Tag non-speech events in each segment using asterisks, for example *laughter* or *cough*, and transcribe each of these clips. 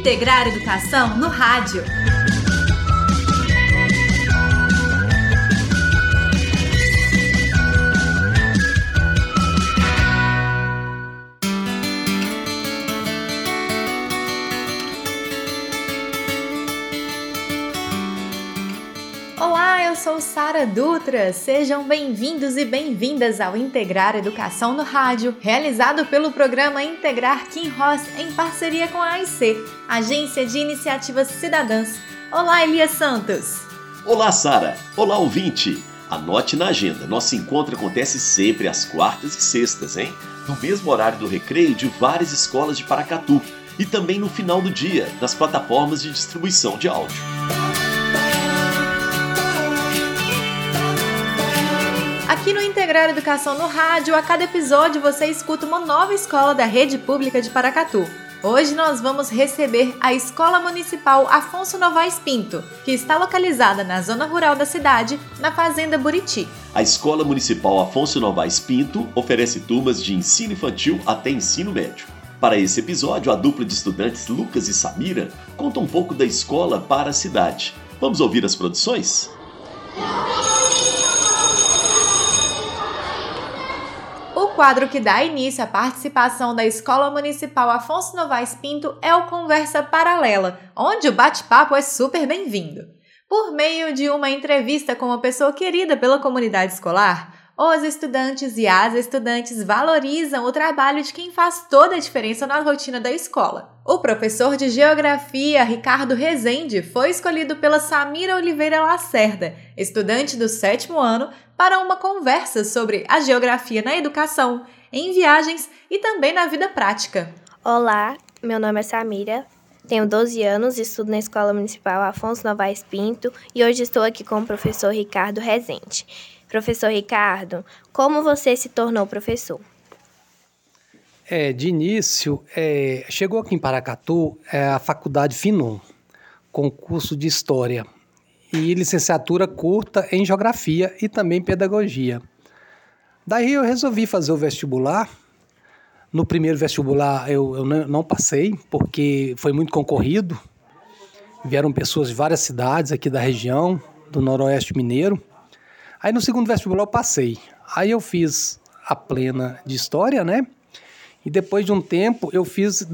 Integrar Educação no Rádio. Sou Sara Dutra. Sejam bem-vindos e bem-vindas ao Integrar Educação no Rádio, realizado pelo programa Integrar Kim Ross em parceria com a AIC, Agência de Iniciativas Cidadãs. Olá, Elias Santos. Olá, Sara. Olá, ouvinte. Anote na agenda, nosso encontro acontece sempre às quartas e sextas, hein? No mesmo horário do recreio de várias escolas de Paracatu e também no final do dia, nas plataformas de distribuição de áudio. Integrar Educação no Rádio, a cada episódio você escuta uma nova escola da rede pública de Paracatu. Hoje nós vamos receber a Escola Municipal Afonso Novaes Pinto, que está localizada na zona rural da cidade, na Fazenda Buriti. A Escola Municipal Afonso Novaes Pinto oferece turmas de ensino infantil até ensino médio. Para esse episódio, a dupla de estudantes Lucas e Samira conta um pouco da escola para a cidade. Vamos ouvir as produções? O quadro que dá início à participação da Escola Municipal Afonso Novaes Pinto é o Conversa Paralela, onde o bate-papo é super bem-vindo. Por meio de uma entrevista com uma pessoa querida pela comunidade escolar, os estudantes e as estudantes valorizam o trabalho de quem faz toda a diferença na rotina da escola. O professor de Geografia, Ricardo Rezende, foi escolhido pela Samira Oliveira Lacerda, estudante do sétimo ano, para uma conversa sobre a geografia na educação, em viagens e também na vida prática. Olá, meu nome é Samira, tenho 12 anos, estudo na Escola Municipal Afonso Novaes Pinto e hoje estou aqui com o professor Ricardo Rezende. Professor Ricardo, como você se tornou professor? É, de início, é, chegou aqui em Paracatu é, a faculdade Finon, com curso de História e licenciatura curta em Geografia e também Pedagogia. Daí eu resolvi fazer o vestibular. No primeiro vestibular eu, eu não passei, porque foi muito concorrido. Vieram pessoas de várias cidades aqui da região, do Noroeste Mineiro. Aí no segundo vestibular eu passei. Aí eu fiz a plena de história, né? E depois de um tempo eu fiz,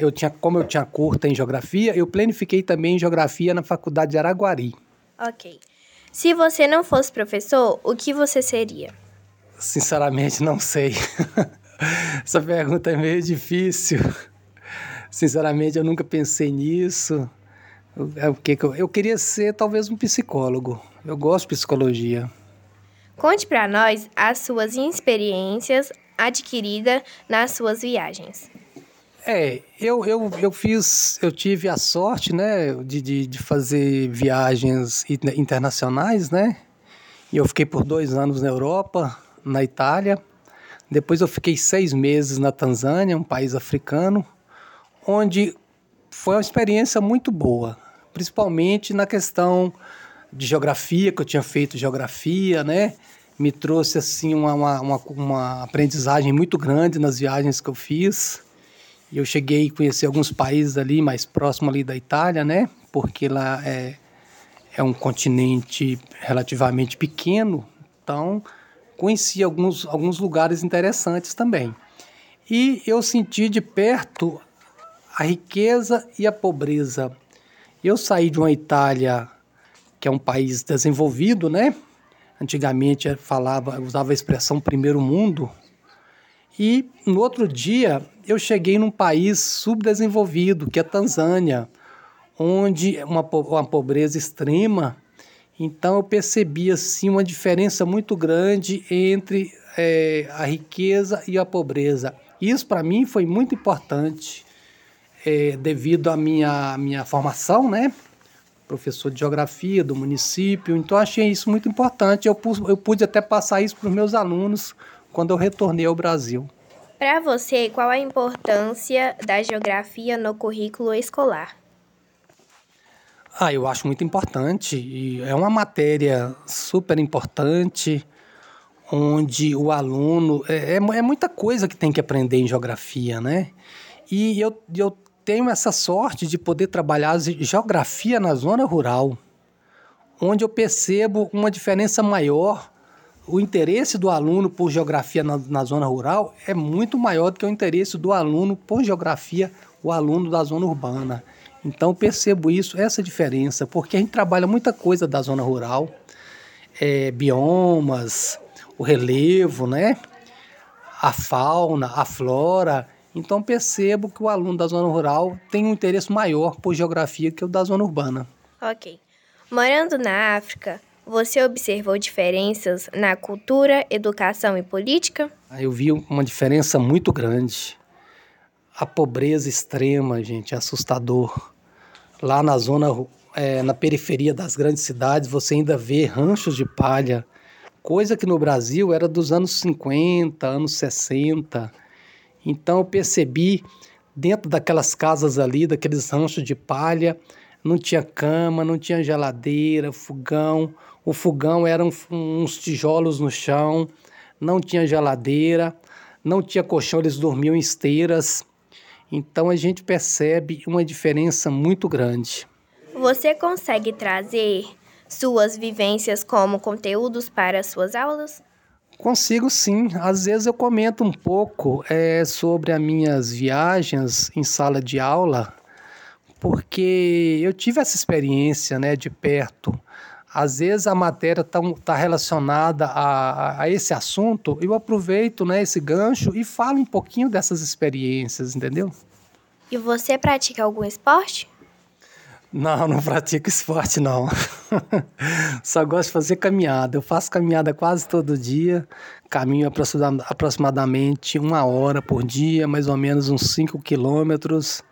eu tinha, como eu tinha curta em geografia, eu planifiquei também em geografia na faculdade de Araguari. Ok. Se você não fosse professor, o que você seria? Sinceramente, não sei. *laughs* Essa pergunta é meio difícil. Sinceramente, eu nunca pensei nisso. É o que eu queria ser talvez um psicólogo. Eu gosto de psicologia. Conte para nós as suas experiências adquiridas nas suas viagens. É, eu, eu, eu fiz, eu tive a sorte, né, de, de, de fazer viagens internacionais, né? E eu fiquei por dois anos na Europa, na Itália. Depois eu fiquei seis meses na Tanzânia, um país africano, onde foi uma experiência muito boa, principalmente na questão de geografia, que eu tinha feito geografia, né? Me trouxe, assim, uma, uma, uma, aprendizagem muito grande nas viagens que eu fiz. Eu cheguei a conhecer alguns países ali mais próximo ali da Itália, né? Porque lá é, é um continente relativamente pequeno, então conheci alguns, alguns lugares interessantes também. E eu senti de perto a riqueza e a pobreza. Eu saí de uma Itália que é um país desenvolvido, né? Antigamente falava, usava a expressão primeiro mundo. E no outro dia eu cheguei num país subdesenvolvido, que é a Tanzânia, onde uma, uma pobreza extrema. Então eu percebi assim uma diferença muito grande entre é, a riqueza e a pobreza. Isso para mim foi muito importante é, devido à minha, minha formação, né? Professor de geografia do município, então achei isso muito importante. Eu, eu pude até passar isso para os meus alunos quando eu retornei ao Brasil. Para você, qual a importância da geografia no currículo escolar? Ah, eu acho muito importante. E é uma matéria super importante, onde o aluno. É, é, é muita coisa que tem que aprender em geografia, né? E eu, eu tenho essa sorte de poder trabalhar geografia na zona rural, onde eu percebo uma diferença maior. O interesse do aluno por geografia na, na zona rural é muito maior do que o interesse do aluno por geografia, o aluno da zona urbana. Então percebo isso, essa diferença, porque a gente trabalha muita coisa da zona rural, é, biomas, o relevo, né? a fauna, a flora. Então percebo que o aluno da zona rural tem um interesse maior por geografia que o da zona urbana. Ok. Morando na África, você observou diferenças na cultura, educação e política? Eu vi uma diferença muito grande. A pobreza extrema, gente, é assustador. Lá na zona, é, na periferia das grandes cidades, você ainda vê ranchos de palha, coisa que no Brasil era dos anos 50, anos 60. Então eu percebi dentro daquelas casas ali, daqueles ranchos de palha, não tinha cama, não tinha geladeira, fogão. O fogão eram uns tijolos no chão, não tinha geladeira, não tinha colchão, eles dormiam em esteiras. Então a gente percebe uma diferença muito grande. Você consegue trazer suas vivências como conteúdos para suas aulas? Consigo sim. Às vezes eu comento um pouco é, sobre as minhas viagens em sala de aula, porque eu tive essa experiência né, de perto. Às vezes a matéria está tá relacionada a, a, esse assunto, eu aproveito né, esse gancho e falo um pouquinho dessas experiências, entendeu? E você pratica algum esporte? Não, não pratico esporte, não. *laughs* Só gosto de fazer caminhada. Eu faço caminhada quase todo dia. Caminho aproximadamente uma hora por dia, mais ou menos uns 5 quilômetros.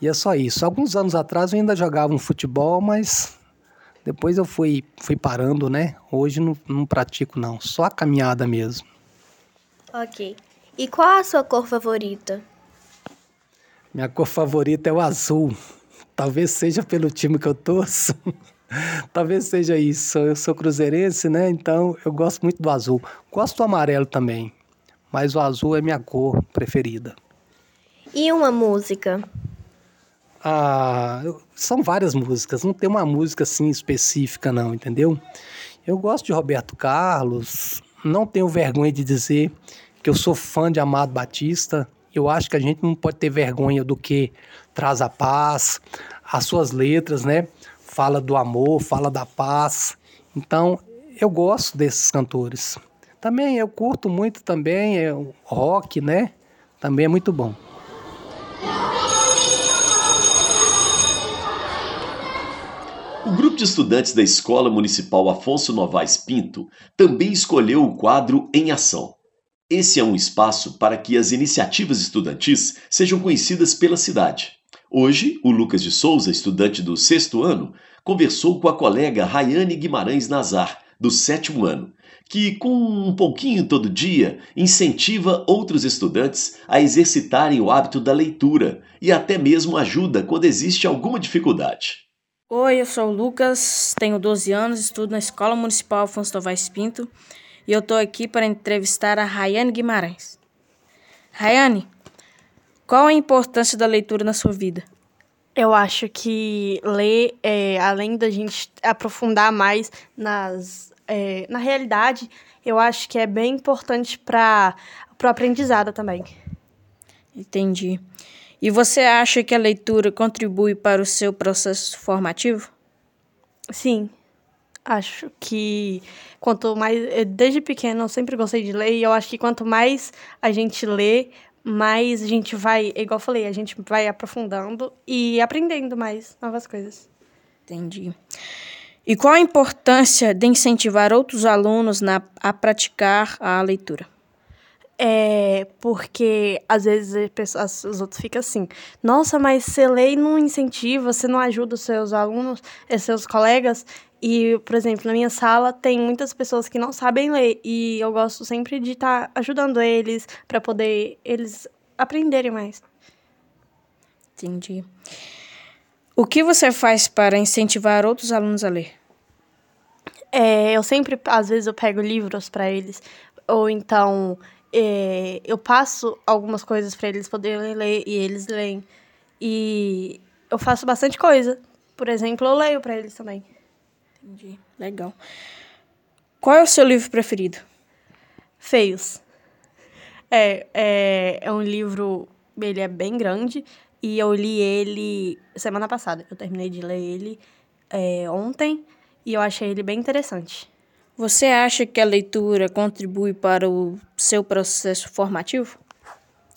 E é só isso. Alguns anos atrás eu ainda jogava um futebol, mas depois eu fui, fui parando, né? Hoje não, não pratico, não. Só a caminhada mesmo. Ok. E qual a sua cor favorita? Minha cor favorita é o azul. Talvez seja pelo time que eu torço. *laughs* Talvez seja isso. Eu sou cruzeirense, né? Então eu gosto muito do azul. Gosto do amarelo também. Mas o azul é minha cor preferida. E uma música? Ah, são várias músicas. Não tem uma música assim específica, não, entendeu? Eu gosto de Roberto Carlos. Não tenho vergonha de dizer que eu sou fã de Amado Batista. Eu acho que a gente não pode ter vergonha do que traz a paz. As suas letras, né? Fala do amor, fala da paz. Então, eu gosto desses cantores. Também eu curto muito também é, o rock, né? Também é muito bom. O grupo de estudantes da Escola Municipal Afonso Novaes Pinto também escolheu o quadro Em Ação. Esse é um espaço para que as iniciativas estudantis sejam conhecidas pela cidade. Hoje, o Lucas de Souza, estudante do sexto ano, conversou com a colega Rayane Guimarães Nazar, do sétimo ano, que, com um pouquinho todo dia, incentiva outros estudantes a exercitarem o hábito da leitura e até mesmo ajuda quando existe alguma dificuldade. Oi, eu sou o Lucas, tenho 12 anos, estudo na Escola Municipal Afonso Novaes Pinto e eu estou aqui para entrevistar a Rayane Guimarães. Rayane, qual a importância da leitura na sua vida? Eu acho que ler, é, além da gente aprofundar mais nas, é, na realidade, eu acho que é bem importante para o aprendizado também. Entendi. E você acha que a leitura contribui para o seu processo formativo? Sim, Acho que quanto mais. Eh, desde pequeno eu sempre gostei de ler, e eu acho que quanto mais a gente lê, mais a gente vai, igual eu falei, a gente vai aprofundando e aprendendo mais novas coisas. Entendi. E qual a importância de incentivar outros alunos na, a praticar a leitura? É porque às vezes pessoas, os outros ficam assim, nossa, mas você lê e não incentiva, você não ajuda os seus alunos, os seus colegas. E, por exemplo, na minha sala tem muitas pessoas que não sabem ler e eu gosto sempre de estar tá ajudando eles para poder eles aprenderem mais. Entendi. O que você faz para incentivar outros alunos a ler? É, eu sempre, às vezes, eu pego livros para eles, ou então é, eu passo algumas coisas para eles poderem ler e eles leem. E eu faço bastante coisa. Por exemplo, eu leio para eles também. Entendi. Legal. Qual é o seu livro preferido? Feios. É, é, é um livro, ele é bem grande e eu li ele semana passada. Eu terminei de ler ele é, ontem e eu achei ele bem interessante. Você acha que a leitura contribui para o seu processo formativo?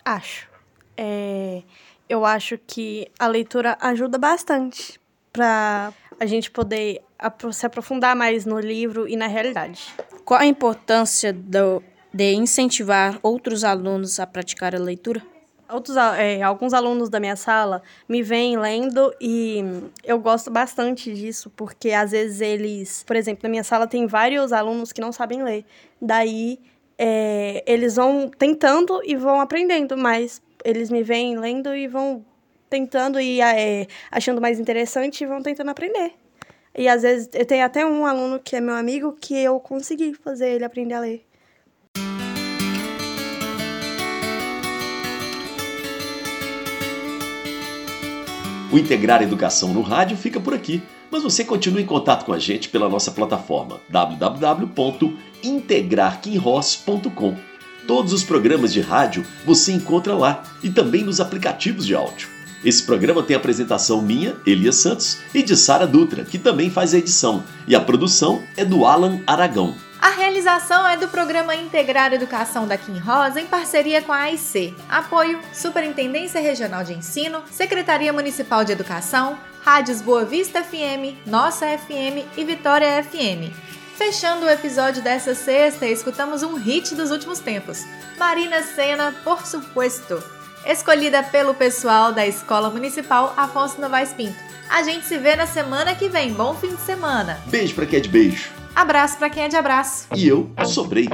Acho. É, eu acho que a leitura ajuda bastante para a gente poder se aprofundar mais no livro e na realidade. Qual a importância do, de incentivar outros alunos a praticar a leitura? Outros, é, alguns alunos da minha sala me vêm lendo e eu gosto bastante disso, porque às vezes eles, por exemplo, na minha sala tem vários alunos que não sabem ler. Daí é, eles vão tentando e vão aprendendo, mas eles me vêm lendo e vão tentando e é, achando mais interessante e vão tentando aprender. E às vezes eu tenho até um aluno que é meu amigo que eu consegui fazer ele aprender a ler. O Integrar Educação no Rádio fica por aqui, mas você continua em contato com a gente pela nossa plataforma www.integrarquinross.com. Todos os programas de rádio você encontra lá e também nos aplicativos de áudio. Esse programa tem apresentação minha, Elias Santos, e de Sara Dutra, que também faz a edição, e a produção é do Alan Aragão. A realização é do Programa Integrar Educação da Kim Rosa em parceria com a AIC. Apoio: Superintendência Regional de Ensino, Secretaria Municipal de Educação, Rádios Boa Vista FM, Nossa FM e Vitória FM. Fechando o episódio dessa sexta, escutamos um hit dos últimos tempos: Marina Senna, por supuesto, escolhida pelo pessoal da Escola Municipal Afonso Novaes Pinto. A gente se vê na semana que vem. Bom fim de semana. Beijo para quem é de beijo. Abraço para quem é de abraço. E eu sobrei.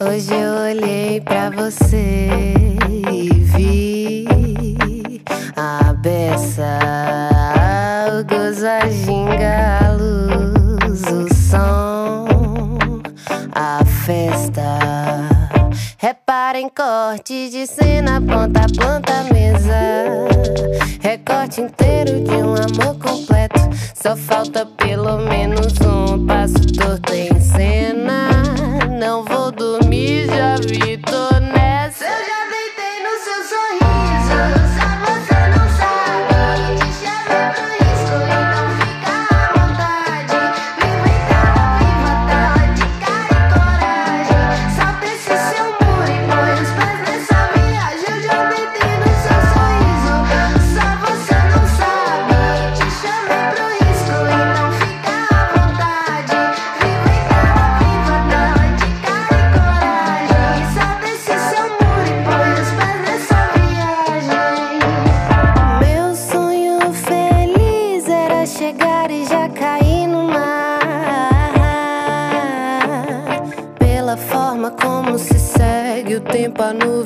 Hoje eu olhei para você e vi a beça, o gozo, a ginga, a luz, o som, a festa. Reparem corte de cena, ponta a ponta, mesa. Recorte inteiro de amor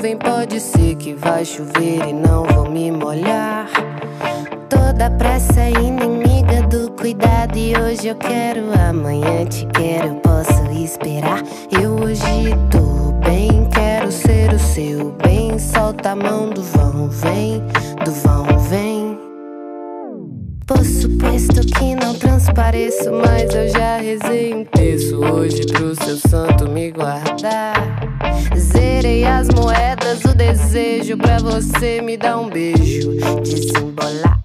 nuvem pode ser que vai chover e não vou me molhar. Toda pressa é inimiga do cuidado e hoje eu quero, amanhã te quero, eu posso esperar. Eu hoje tô bem, quero ser o seu bem. Solta a mão do vão, vem, do vão, transpareço, mas eu já rezei um terço hoje pro seu santo me guardar. Zerei as moedas, o desejo pra você me dar um beijo, desembolar.